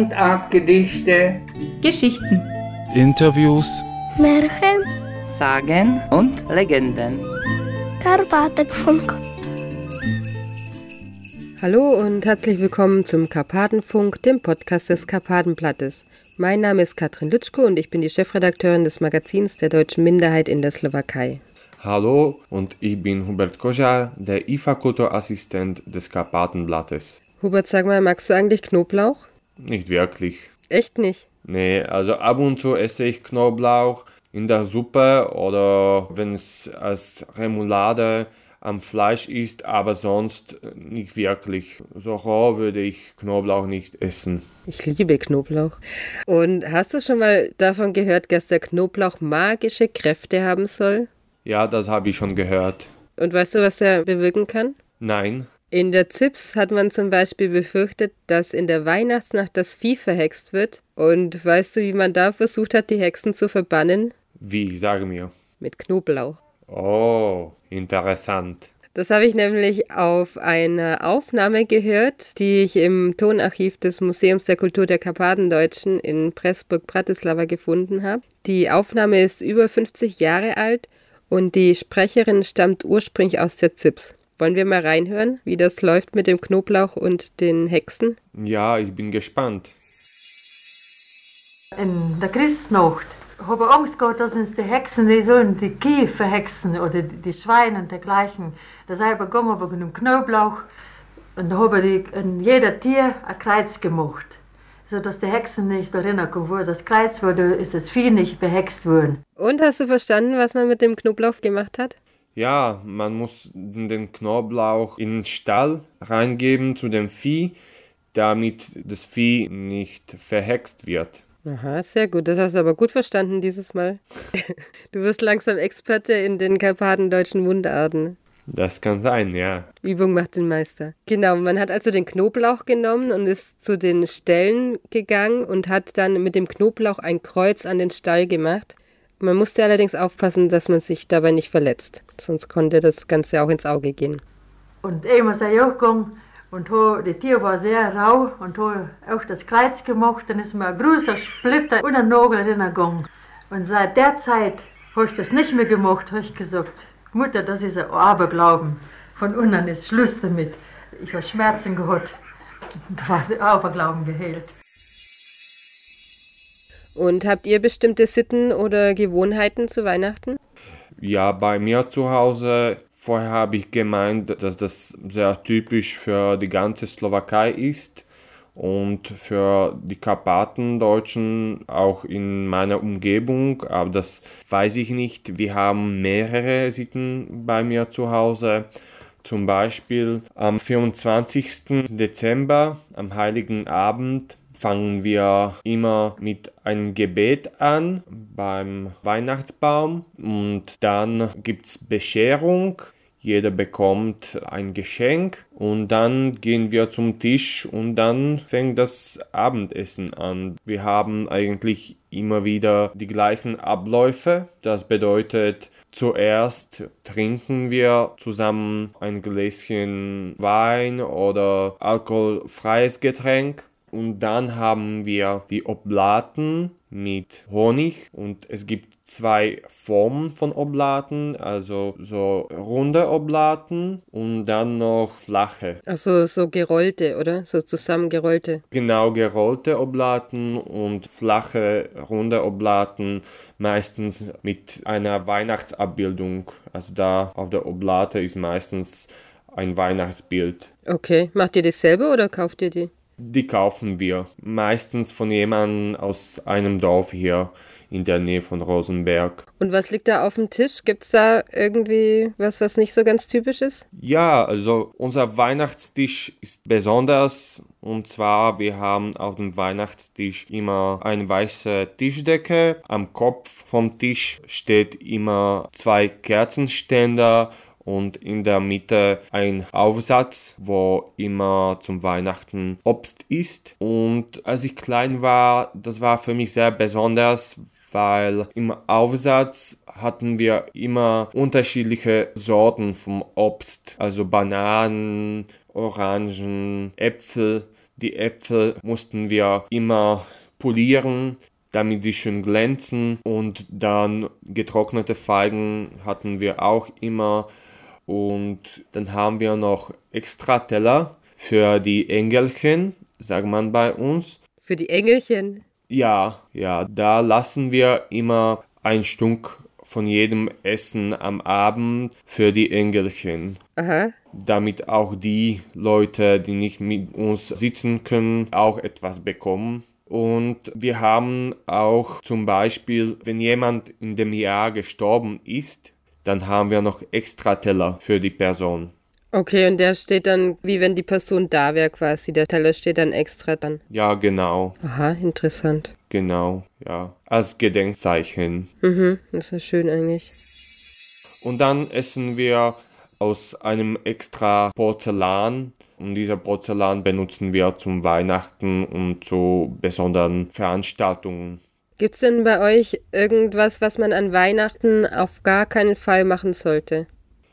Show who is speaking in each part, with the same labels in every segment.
Speaker 1: Mundartgedichte,
Speaker 2: Geschichten,
Speaker 3: Interviews,
Speaker 4: Märchen,
Speaker 5: Sagen und Legenden.
Speaker 4: Karpatenfunk.
Speaker 6: Hallo und herzlich willkommen zum Karpatenfunk, dem Podcast des Karpatenblattes. Mein Name ist Katrin Lütschko und ich bin die Chefredakteurin des Magazins der deutschen Minderheit in der Slowakei.
Speaker 7: Hallo und ich bin Hubert Kojar, der IFA-Kulturassistent des Karpatenblattes.
Speaker 6: Hubert, sag mal, magst du eigentlich Knoblauch?
Speaker 7: Nicht wirklich.
Speaker 6: Echt nicht?
Speaker 7: Nee, also ab und zu esse ich Knoblauch in der Suppe oder wenn es als Remoulade am Fleisch ist, aber sonst nicht wirklich. So roh würde ich Knoblauch nicht essen.
Speaker 6: Ich liebe Knoblauch. Und hast du schon mal davon gehört, dass der Knoblauch magische Kräfte haben soll?
Speaker 7: Ja, das habe ich schon gehört.
Speaker 6: Und weißt du, was er bewirken kann?
Speaker 7: Nein,
Speaker 6: In der ZIPS hat man zum Beispiel befürchtet, dass in der Weihnachtsnacht das Vieh verhext wird. Und weißt du, wie man da versucht hat, die Hexen zu verbannen?
Speaker 7: wie, sage mir.
Speaker 6: Mit Knoblauch.
Speaker 7: Oh, interessant.
Speaker 6: Das habe ich nämlich auf einer Aufnahme gehört, die ich im Tonarchiv des Museums der Kultur der Karpatendeutschen in Pressburg-Bratislava gefunden habe. Die Aufnahme ist über 50 Jahre alt und die Sprecherin stammt ursprünglich aus der ZIPS. Wollen wir mal reinhören, wie das läuft mit dem Knoblauch und den Hexen?
Speaker 7: Ja, ich bin gespannt.
Speaker 8: In der Christnacht habe ich Angst gehabt, dass uns die Hexen, die sollen die Kühe verhexen oder die, Schweine und dergleichen. Da sei ich gegangen, habe ich einen Knoblauch und da habe ich in jeder Tier ein Kreuz gemacht. So dass die Hexen nicht erinnern können, wo das Kreuz wurde, ist das Vieh nicht behext worden.
Speaker 6: Und hast du verstanden, was man mit dem Knoblauch gemacht hat?
Speaker 7: Ja, man muss den Knoblauch in den Stall reingeben zu dem Vieh, damit das Vieh nicht verhext wird.
Speaker 6: Aha, sehr gut. Das hast du aber gut verstanden dieses Mal. Du wirst langsam Experte in den karpatendeutschen Mundarten.
Speaker 7: Das kann sein, ja.
Speaker 6: Übung macht den Meister. Genau, man hat also den Knoblauch genommen und ist zu den Ställen gegangen und hat dann mit dem Knoblauch ein Kreuz an den Stall gemacht. Man musste allerdings aufpassen, dass man sich dabei nicht verletzt, sonst konnte das Ganze auch ins Auge gehen.
Speaker 8: Und einmal sei ich auch gegangen und ho, die Tier war sehr rau und habe auch das Kreuz gemacht. Dann ist mir ein großer Splitter unter den Nagel reingegangen. Und seit der Zeit habe ich das nicht mehr gemacht, habe ich gesagt. Mutter, das ist ein Aberglauben. Von unten ist Schluss damit. Ich habe Schmerzen gehabt. Da war der Aberglauben geheilt.
Speaker 6: Und habt ihr bestimmte Sitten oder Gewohnheiten zu Weihnachten?
Speaker 7: Ja, bei mir zu Hause, vorher habe ich gemeint, dass das sehr typisch für die ganze Slowakei ist und für die Karpatendeutschen auch in meiner Umgebung, aber das weiß ich nicht. Wir haben mehrere Sitten bei mir zu Hause. Zum Beispiel am 24. Dezember, am Heiligen Abend, fangen wir immer mit einem Gebet an beim Weihnachtsbaum und dann gibt es Bescherung. Jeder bekommt ein Geschenk und dann gehen wir zum Tisch und dann fängt das Abendessen an. Wir haben eigentlich immer wieder die gleichen Abläufe. Das bedeutet, zuerst trinken wir zusammen ein Gläschen Wein oder alkoholfreies Getränk und dann haben wir die Oblaten mit Honig und es gibt zwei Formen von Oblaten, also so runde Oblaten und dann noch flache.
Speaker 6: Achso, so gerollte, oder? So zusammengerollte.
Speaker 7: Genau gerollte Oblaten und flache runde Oblaten meistens mit einer Weihnachtsabbildung. Also da auf der Oblate ist meistens ein Weihnachtsbild.
Speaker 6: Okay, macht ihr das selber oder kauft ihr die?
Speaker 7: Die kaufen wir meistens von jemandem aus einem Dorf hier in der Nähe von Rosenberg.
Speaker 6: Und was liegt da auf dem Tisch? Gibt es da irgendwie was, was nicht so ganz typisch ist?
Speaker 7: Ja, also unser Weihnachtstisch ist besonders und zwar wir haben auf dem Weihnachtstisch immer eine weiße Tischdecke. Am Kopf vom Tisch steht immer zwei Kerzenständer und in der Mitte ein Aufsatz, wo immer zum Weihnachten Obst ist. Und als ich klein war, das war für mich sehr besonders, weil im Aufsatz hatten wir immer unterschiedliche Sorten vom Obst, also Bananen, Orangen, Äpfel, Die Äpfel mussten wir immer polieren, damit sie schön glänzen. Und dann getrocknete Feigen hatten wir auch immer. Und dann haben wir noch extra Teller für die Engelchen, sagt man bei uns.
Speaker 6: Für die Engelchen.
Speaker 7: Ja, ja, da lassen wir immer ein Stück von jedem Essen am Abend für die Engelchen.
Speaker 6: Aha.
Speaker 7: Damit auch die Leute, die nicht mit uns sitzen können, auch etwas bekommen. Und wir haben auch zum Beispiel, wenn jemand in dem Jahr gestorben ist, dann haben wir noch extra Teller für die Person.
Speaker 6: Okay, und der steht dann, wie wenn die Person da wäre quasi. Der Teller steht dann extra dann.
Speaker 7: Ja, genau,
Speaker 6: Aha, interessant.
Speaker 7: genau, ja. Als Gedenkzeichen.
Speaker 6: Mhm, das ist schön eigentlich.
Speaker 7: Und dann essen wir aus einem extra Porzellan. Und dieser Porzellan benutzen wir zum Weihnachten und zu besonderen Veranstaltungen.
Speaker 6: Gibt's denn bei euch irgendwas, was man an Weihnachten auf gar keinen Fall machen sollte?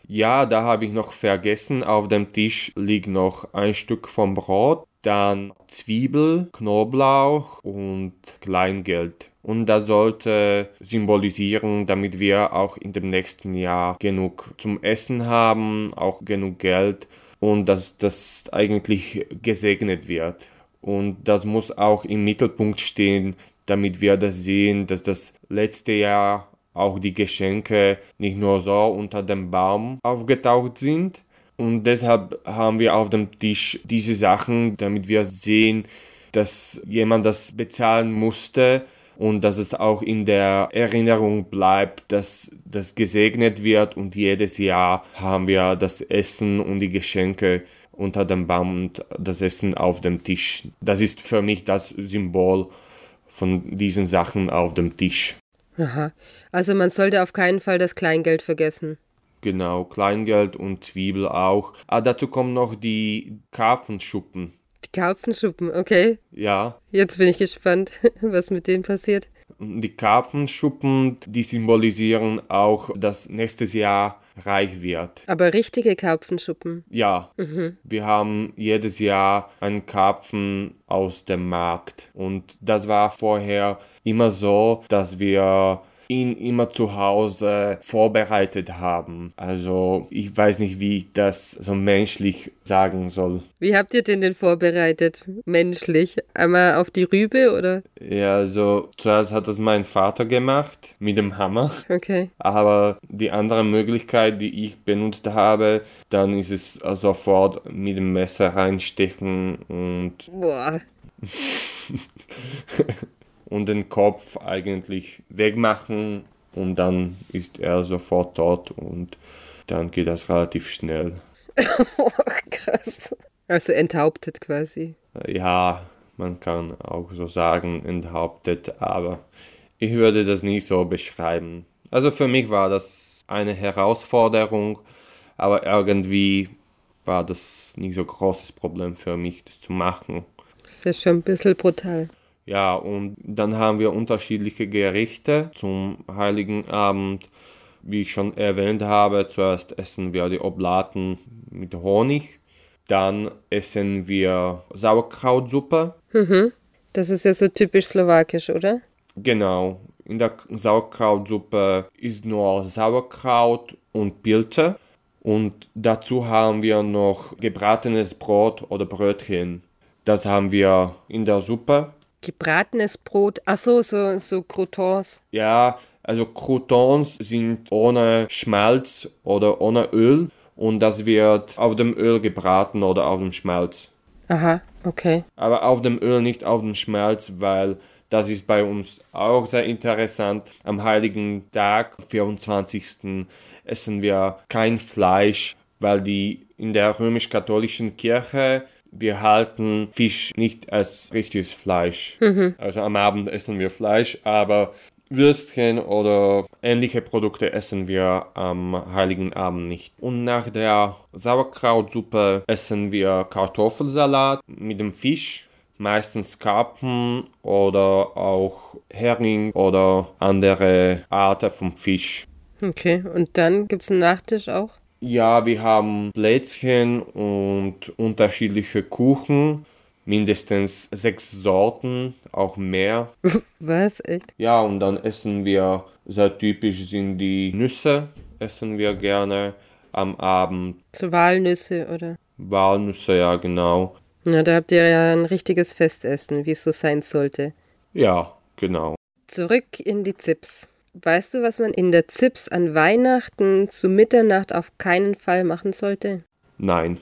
Speaker 7: Ja, da habe ich noch vergessen, auf dem Tisch liegt noch ein Stück vom Brot, dann Zwiebel, Knoblauch und Kleingeld. Und das sollte symbolisieren, damit wir auch in dem nächsten Jahr genug zum Essen haben, auch genug Geld und dass das eigentlich gesegnet wird. Und das muss auch im Mittelpunkt stehen, damit wir das sehen, dass das letzte Jahr auch die Geschenke nicht nur so unter dem Baum aufgetaucht sind. Und deshalb haben wir auf dem Tisch diese Sachen, damit wir sehen, dass jemand das bezahlen musste und dass es auch in der Erinnerung bleibt, dass das gesegnet wird und jedes Jahr haben wir das Essen und die Geschenke unter dem Baum und das Essen auf dem Tisch. Das ist für mich das Symbol von diesen Sachen auf dem Tisch.
Speaker 6: Aha. Also man sollte auf keinen Fall das Kleingeld vergessen.
Speaker 7: Genau, Kleingeld und Zwiebel auch. Ah, dazu kommen noch die Karpfenschuppen.
Speaker 6: Die Karpfenschuppen, okay.
Speaker 7: Ja,
Speaker 6: Jetzt bin ich gespannt, was mit denen passiert.
Speaker 7: die Karpfenschuppen, die symbolisieren auch, dass nächstes Jahr reich wird.
Speaker 6: Aber richtige Karpfenschuppen.
Speaker 7: Ja, wir haben jedes Jahr einen Karpfen aus dem Markt. Und das war vorher immer so, dass wir ihn immer zu Hause vorbereitet haben. Also ich weiß nicht, wie ich das so menschlich sagen soll.
Speaker 6: Wie habt ihr den denn vorbereitet? Menschlich? Einmal auf die Rübe oder?
Speaker 7: Ja, also zuerst hat das mein Vater gemacht mit dem Hammer.
Speaker 6: Okay.
Speaker 7: Aber die andere Möglichkeit, die ich benutzt habe, dann ist es sofort mit dem Messer reinstechen und,
Speaker 6: Boah.
Speaker 7: und den Kopf eigentlich wegmachen und dann ist er sofort tot und dann geht das relativ schnell.
Speaker 6: Krass. Also enthauptet quasi.
Speaker 7: Ja, man kann auch so sagen, enthauptet, aber ich würde das nicht so beschreiben. Also für mich war das eine Herausforderung, aber irgendwie war das nicht so großes Problem für mich, das zu machen.
Speaker 6: Das ist ja schon ein bisschen brutal.
Speaker 7: Ja, und dann haben wir unterschiedliche Gerichte zum Heiligen Abend. Wie ich schon erwähnt habe, zuerst essen wir die Oblaten mit Honig, dann essen wir Sauerkrautsuppe.
Speaker 6: Das ist ja so typisch slowakisch, oder?
Speaker 7: Genau, in der Sauerkrautsuppe ist nur Sauerkraut und Pilze und dazu haben wir noch gebratenes Brot oder Brötchen. Das haben wir in der Suppe.
Speaker 6: Gebratenes Brot. Ach so, so, so Croutons.
Speaker 7: Ja, also Croutons sind ohne Schmalz oder ohne Öl und das wird auf dem Öl gebraten oder auf dem Schmalz.
Speaker 6: Aha, okay.
Speaker 7: Aber auf dem Öl, nicht auf dem Schmalz, weil das ist bei uns auch sehr interessant. Am heiligen Tag, 24. essen wir kein Fleisch, weil die in der römisch-katholischen Kirche wir halten Fisch nicht als richtiges Fleisch. Also am Abend essen wir Fleisch, aber Würstchen oder ähnliche Produkte essen wir am Heiligen Abend nicht. Und nach der Sauerkrautsuppe essen wir Kartoffelsalat mit dem Fisch, meistens Karpfen oder auch Hering oder andere Arten vom Fisch.
Speaker 6: Okay, und dann gibt's einen Nachtisch auch?
Speaker 7: Ja, wir haben Plätzchen und unterschiedliche Kuchen. mindestens sechs Sorten, auch mehr.
Speaker 6: Was? Echt?
Speaker 7: Ja, und dann essen wir, sehr typisch sind die Nüsse, essen wir gerne am Abend.
Speaker 6: So Walnüsse oder?
Speaker 7: Walnüsse, ja, genau.
Speaker 6: Na, da habt ihr ja ein richtiges Festessen, wie es so sein sollte.
Speaker 7: Ja, genau.
Speaker 6: Zurück in die Zips. Weißt du, was man in der Zips an Weihnachten zu Mitternacht auf keinen Fall machen sollte?
Speaker 7: Nein.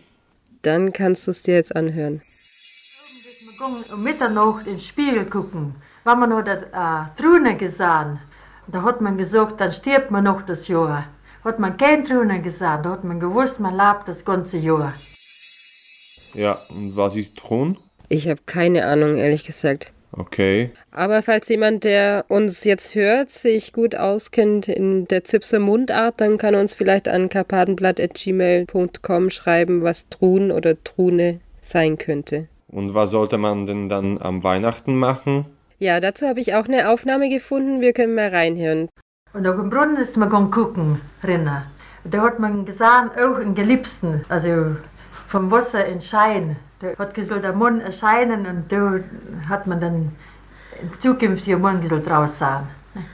Speaker 6: Dann kannst du es dir jetzt anhören.
Speaker 8: Um Mitternacht in den Spiegel gucken. Wenn man noch das äh, Trune gesehen, da hat man gesagt, dann stirbt man noch das Jahr. Hat man kein Trune gesehen, da hat man gewusst, man lebt das ganze Jahr.
Speaker 7: Ja, und was ist Thron?
Speaker 6: Ich habe keine Ahnung, ehrlich gesagt.
Speaker 7: Okay.
Speaker 6: Aber falls jemand, der uns jetzt hört, sich gut auskennt in der Zipser Mundart, dann kann er uns vielleicht an karpatenblatt.gmail.com schreiben, was Trun oder Trune sein könnte.
Speaker 7: Und was sollte man denn dann am Weihnachten machen?
Speaker 6: Ja, dazu habe ich auch eine Aufnahme gefunden. Wir können mal reinhören.
Speaker 8: Und auf dem Brunnen ist man gegangen gucken, drinnen. Da hat man gesehen, auch einen Geliebsten, also vom Wasser in Schein. Da hat gesagt, der Mund erscheinen und da hat man dann in Zukunft ihr draus sein. ne?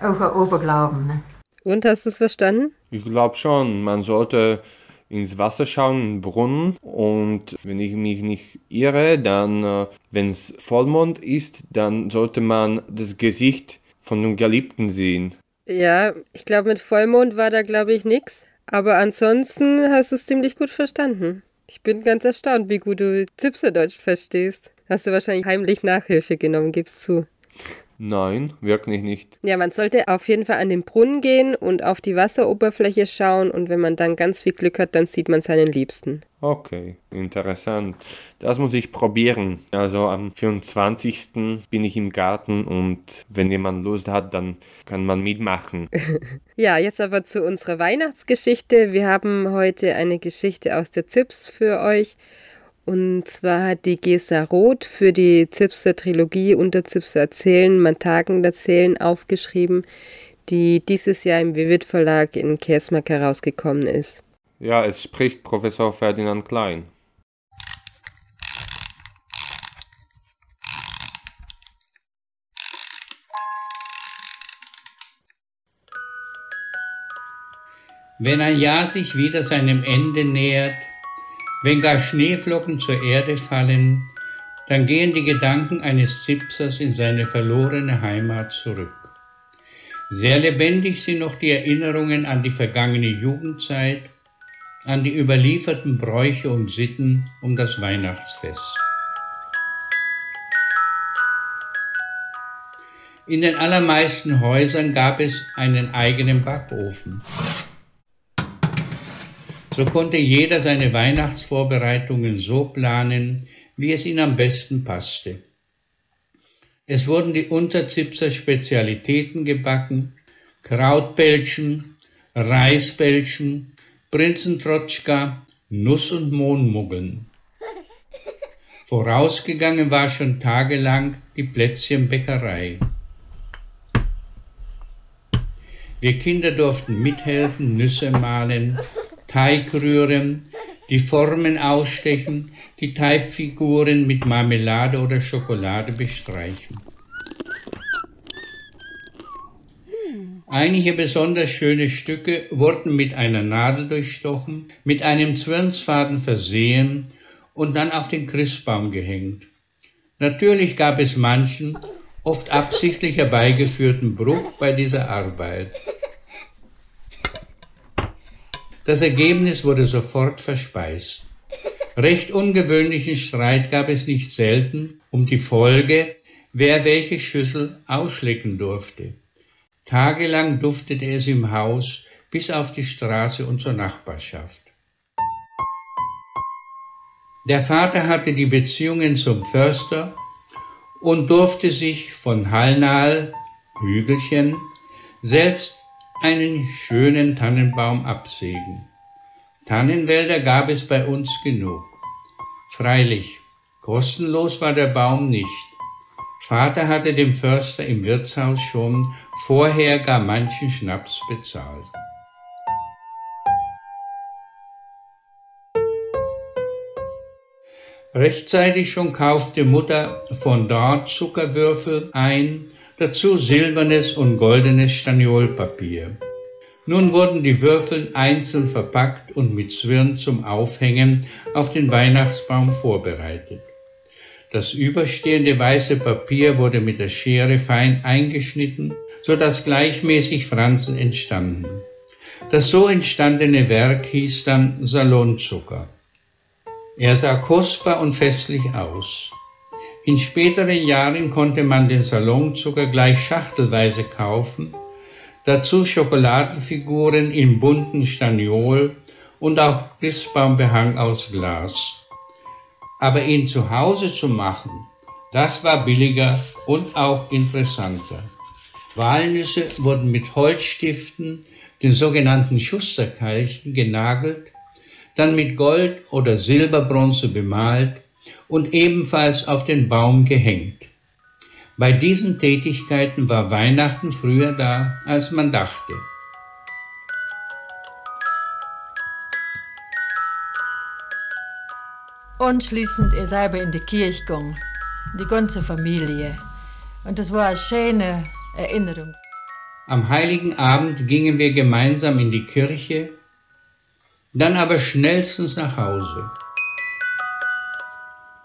Speaker 8: Auch ein Oberglauben. Ne?
Speaker 6: Und hast du es verstanden?
Speaker 7: Ich glaube schon, man sollte ins Wasser schauen, in den Brunnen. Und wenn ich mich nicht irre, dann, äh, wenn es Vollmond ist, dann sollte man das Gesicht von dem Geliebten sehen.
Speaker 6: Ja, ich glaube, mit Vollmond war da, glaube ich, nix. Aber ansonsten hast du es ziemlich gut verstanden. Ich bin ganz erstaunt, wie gut du Zipserdeutsch verstehst. Hast du wahrscheinlich heimlich Nachhilfe genommen, gibst zu.
Speaker 7: Nein, wirklich nicht.
Speaker 6: Ja, man sollte auf jeden Fall an den Brunnen gehen und auf die Wasseroberfläche schauen und wenn man dann ganz viel Glück hat, dann sieht man seinen Liebsten.
Speaker 7: Okay, interessant. Das muss ich probieren. Also am 24. bin ich im Garten und wenn jemand Lust hat, dann kann man mitmachen.
Speaker 6: Ja, jetzt aber zu unserer Weihnachtsgeschichte. Wir haben heute eine Geschichte aus der Zips für euch. Und zwar hat die Gesa Roth für die Zipser Trilogie unter Zipser Erzählen, Mantagen erzählen aufgeschrieben, die dieses Jahr im Vivid Verlag in Kersmark herausgekommen ist.
Speaker 7: Ja, es spricht Professor Ferdinand Klein.
Speaker 1: Wenn ein Jahr sich wieder seinem Ende nähert, wenn gar Schneeflocken zur Erde fallen, dann gehen die Gedanken eines Zipsers in seine verlorene Heimat zurück. Sehr lebendig sind noch die Erinnerungen an die vergangene Jugendzeit, an die überlieferten Bräuche und Sitten um das Weihnachtsfest. In den allermeisten Häusern gab es einen eigenen Backofen. So konnte jeder seine Weihnachtsvorbereitungen so planen, wie es ihm am besten passte. Es wurden die Unterzipser Spezialitäten gebacken, Krautbällchen, Reisbällchen, Prinzentrotschka, Nuss- und Mohnmuggeln. Vorausgegangen war schon tagelang die Plätzchenbäckerei. Wir Kinder durften mithelfen, Nüsse mahlen, Teig rühren, die Formen ausstechen, die Teigfiguren mit Marmelade oder Schokolade bestreichen. Einige besonders schöne Stücke wurden mit einer Nadel durchstochen, mit einem Zwirnsfaden versehen und dann auf den Christbaum gehängt. Natürlich gab es manchen, oft absichtlich herbeigeführten Bruch bei dieser Arbeit. Das Ergebnis wurde sofort verspeist. Recht ungewöhnlichen Streit gab es nicht selten um die Folge, wer welche Schüssel ausschlecken durfte. Tagelang duftete es im Haus bis auf die Straße und zur Nachbarschaft. Der Vater hatte die Beziehungen zum Förster und durfte sich von Hallnal, Hügelchen, selbst einen schönen Tannenbaum absägen. Tannenwälder gab es bei uns genug. Freilich, kostenlos war der Baum nicht. Vater hatte dem Förster im Wirtshaus schon vorher gar manchen Schnaps bezahlt. Rechtzeitig schon kaufte Mutter von dort Zuckerwürfel ein, dazu silbernes und goldenes Staniolpapier. Nun wurden die Würfel einzeln verpackt und mit Zwirn zum Aufhängen auf den Weihnachtsbaum vorbereitet. Das überstehende weiße Papier wurde mit der Schere fein eingeschnitten, so dass gleichmäßig Franzen entstanden. Das so entstandene Werk hieß dann Salonzucker. Er sah kostbar und festlich aus. In späteren Jahren konnte man den Salonzucker gleich schachtelweise kaufen, dazu Schokoladenfiguren in bunten Staniol und auch Christbaumbehang aus Glas. Aber ihn zu Hause zu machen, das war billiger und auch interessanter. Walnüsse wurden mit Holzstiften, den sogenannten Schusterkeilchen, genagelt, dann mit Gold oder Silberbronze bemalt und ebenfalls auf den Baum gehängt. Bei diesen Tätigkeiten war Weihnachten früher da, als man dachte.
Speaker 8: Anschließend ist selber in die Kirche gegangen, die ganze Familie. Und das war eine schöne Erinnerung.
Speaker 1: Am heiligen Abend gingen wir gemeinsam in die Kirche, dann aber schnellstens nach Hause.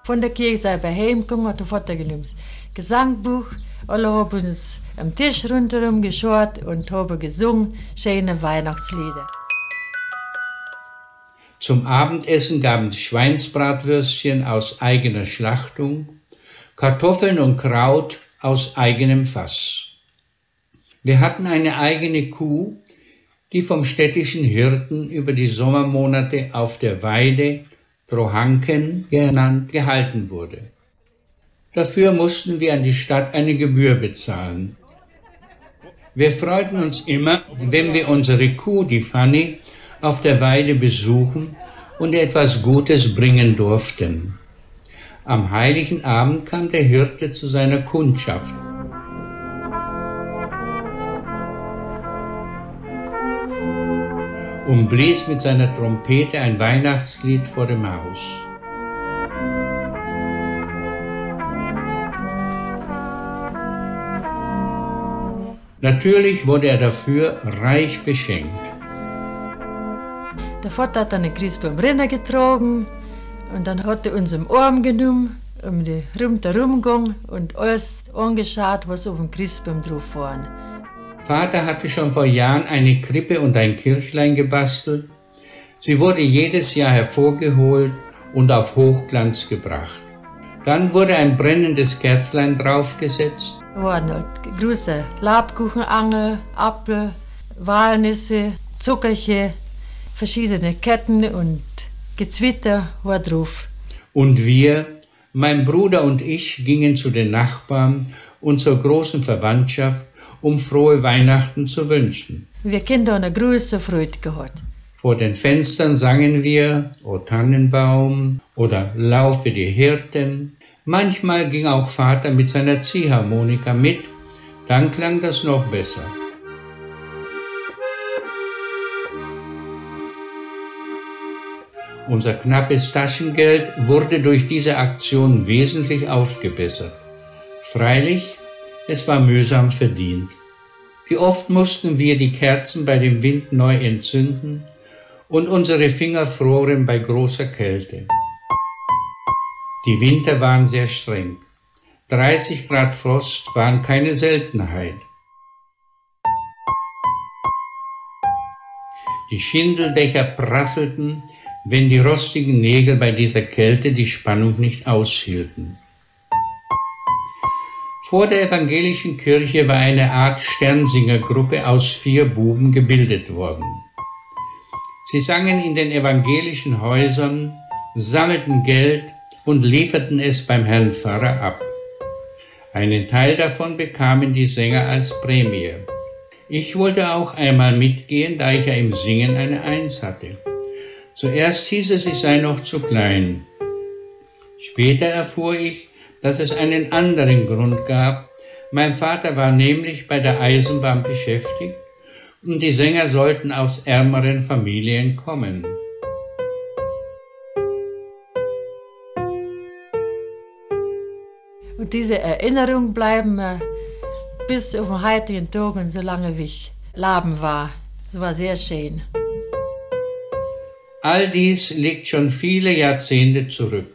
Speaker 8: Von der Kirche sind wir heimgekommen, hat der Vater genommen Gesangbuch. Alle haben uns am Tisch rundherum geschaut und haben gesungen, schöne Weihnachtslieder.
Speaker 1: Zum Abendessen gaben es Schweinsbratwürstchen aus eigener Schlachtung, Kartoffeln und Kraut aus eigenem Fass. Wir hatten eine eigene Kuh, die vom städtischen Hirten über die Sommermonate auf der Weide Trohanken genannt gehalten wurde. Dafür mussten wir an die Stadt eine Gebühr bezahlen. Wir freuten uns immer, wenn wir unsere Kuh, die Fanny, auf der Weide besuchen und etwas Gutes bringen durften. Am heiligen Abend kam der Hirte zu seiner Kundschaft. Und blies mit seiner Trompete ein Weihnachtslied vor dem Haus. Natürlich wurde er dafür reich beschenkt.
Speaker 8: Der Vater hat dann einen Christbaum Renner getragen und dann hat er uns im Arm genommen, um die Rum herum gegangen und alles angeschaut, was auf dem Christbaum drauf war.
Speaker 1: Vater hatte schon vor Jahren eine Krippe und ein Kirchlein gebastelt. Sie wurde jedes Jahr hervorgeholt und auf Hochglanz gebracht. Dann wurde ein brennendes Kerzlein draufgesetzt.
Speaker 8: Halt große Labkuchenangel, Apfel, Walnüsse, Zuckerchen, verschiedene Ketten und Gezwitter war drauf.
Speaker 1: Und wir, mein Bruder und ich, gingen zu den Nachbarn und zur großen Verwandtschaft, um frohe Weihnachten zu wünschen.
Speaker 8: Wir Kinder eine große Freude gehabt.
Speaker 1: Vor den Fenstern sangen wir O Tannenbaum oder Laufe die Hirten. Manchmal ging auch Vater mit seiner Ziehharmonika mit, dann klang das noch besser. Unser knappes Taschengeld wurde durch diese Aktion wesentlich aufgebessert. Freilich, es war mühsam verdient. Wie oft mussten wir die Kerzen bei dem Wind neu entzünden und unsere Finger froren bei großer Kälte. Die Winter waren sehr streng. 30 Grad Frost waren keine Seltenheit. Die Schindeldächer prasselten, wenn die rostigen Nägel bei dieser Kälte die Spannung nicht aushielten. Vor der evangelischen Kirche war eine Art Sternsingergruppe aus vier Buben gebildet worden. Sie sangen in den evangelischen Häusern, sammelten Geld und lieferten es beim Herrn Pfarrer ab. Einen Teil davon bekamen die Sänger als Prämie. Ich wollte auch einmal mitgehen, da ich ja im Singen eine Eins hatte. Zuerst hieß es, ich sei noch zu klein. Später erfuhr ich, dass es einen anderen Grund gab. Mein Vater war nämlich bei der Eisenbahn beschäftigt und die Sänger sollten aus ärmeren Familien kommen.
Speaker 8: Und diese Erinnerung bleiben mir bis auf den heutigen Tag und solange wie ich leben war. Es war sehr schön.
Speaker 1: All dies liegt schon viele Jahrzehnte zurück.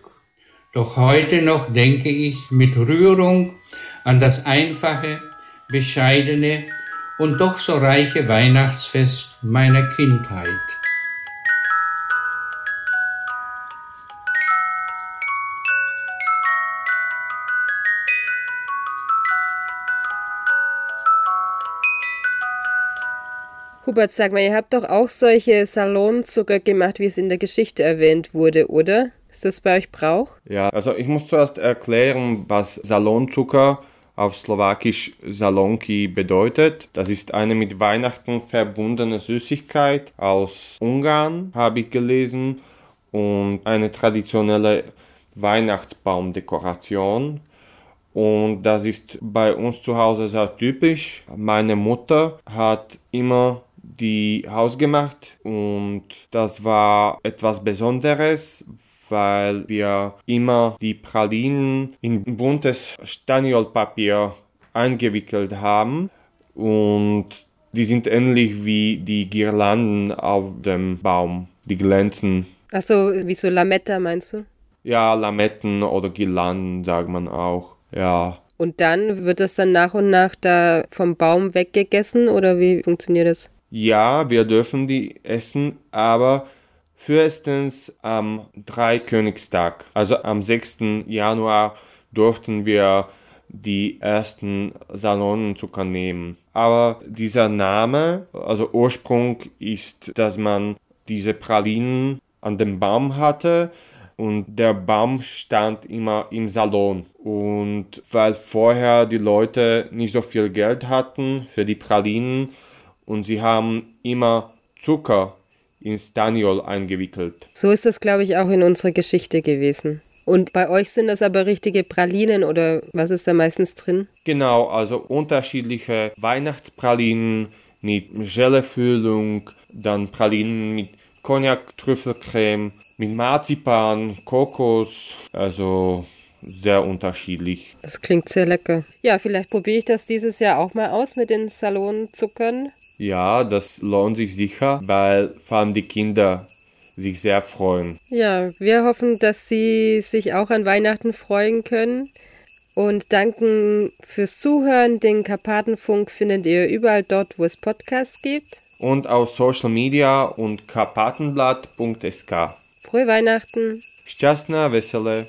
Speaker 1: Doch heute noch denke ich mit Rührung an das einfache, bescheidene und doch so reiche Weihnachtsfest meiner Kindheit.
Speaker 6: Hubert, sag mal, ihr habt doch auch solche Salonzucker gemacht, wie es in der Geschichte erwähnt wurde, oder? Ist das bei euch Brauch?
Speaker 7: Ja, also ich muss zuerst erklären, was Salonzucker auf Slowakisch Salonki bedeutet. Das ist eine mit Weihnachten verbundene Süßigkeit aus Ungarn, habe ich gelesen, und eine traditionelle Weihnachtsbaumdekoration. Und das ist bei uns zu Hause sehr typisch. Meine Mutter hat immer die hausgemacht und das war etwas Besonderes, weil wir immer die Pralinen in buntes Staniolpapier eingewickelt haben und die sind ähnlich wie die Girlanden auf dem Baum, die glänzen.
Speaker 6: Achso, wie so Lametta meinst du?
Speaker 7: Ja, Lametten oder Girlanden sagt man auch. Ja.
Speaker 6: Und dann wird das dann nach und nach da vom Baum weggegessen oder wie funktioniert das?
Speaker 7: Ja, wir dürfen die essen, aber frühestens am Dreikönigstag, also am 6. Januar, durften wir die ersten Salonenzucker nehmen. Aber dieser Name, also Ursprung ist, dass man diese Pralinen an dem Baum hatte und der Baum stand immer im Salon. Und weil vorher die Leute nicht so viel Geld hatten für die Pralinen, und sie haben immer Zucker in Staniol eingewickelt.
Speaker 6: So ist das, glaube ich, auch in unserer Geschichte gewesen. Und bei euch sind das aber richtige Pralinen oder was ist da meistens drin?
Speaker 7: Genau, also unterschiedliche Weihnachtspralinen mit Gelefüllung, dann Pralinen mit Cognac-Trüffelcreme, mit Marzipan, Kokos, also sehr unterschiedlich.
Speaker 6: Das klingt sehr lecker. Ja, vielleicht probiere ich das dieses Jahr auch mal aus mit den Salonzuckern.
Speaker 7: Ja, das lohnt sich sicher, weil vor allem die Kinder sich sehr freuen.
Speaker 6: Ja, wir hoffen, dass Sie sich auch an Weihnachten freuen können und danken fürs Zuhören. Den Karpatenfunk findet ihr überall dort, wo es Podcasts gibt.
Speaker 7: Und auf Social Media und karpatenblatt.sk.
Speaker 6: Frohe Weihnachten.
Speaker 7: Szczęsne, wesele.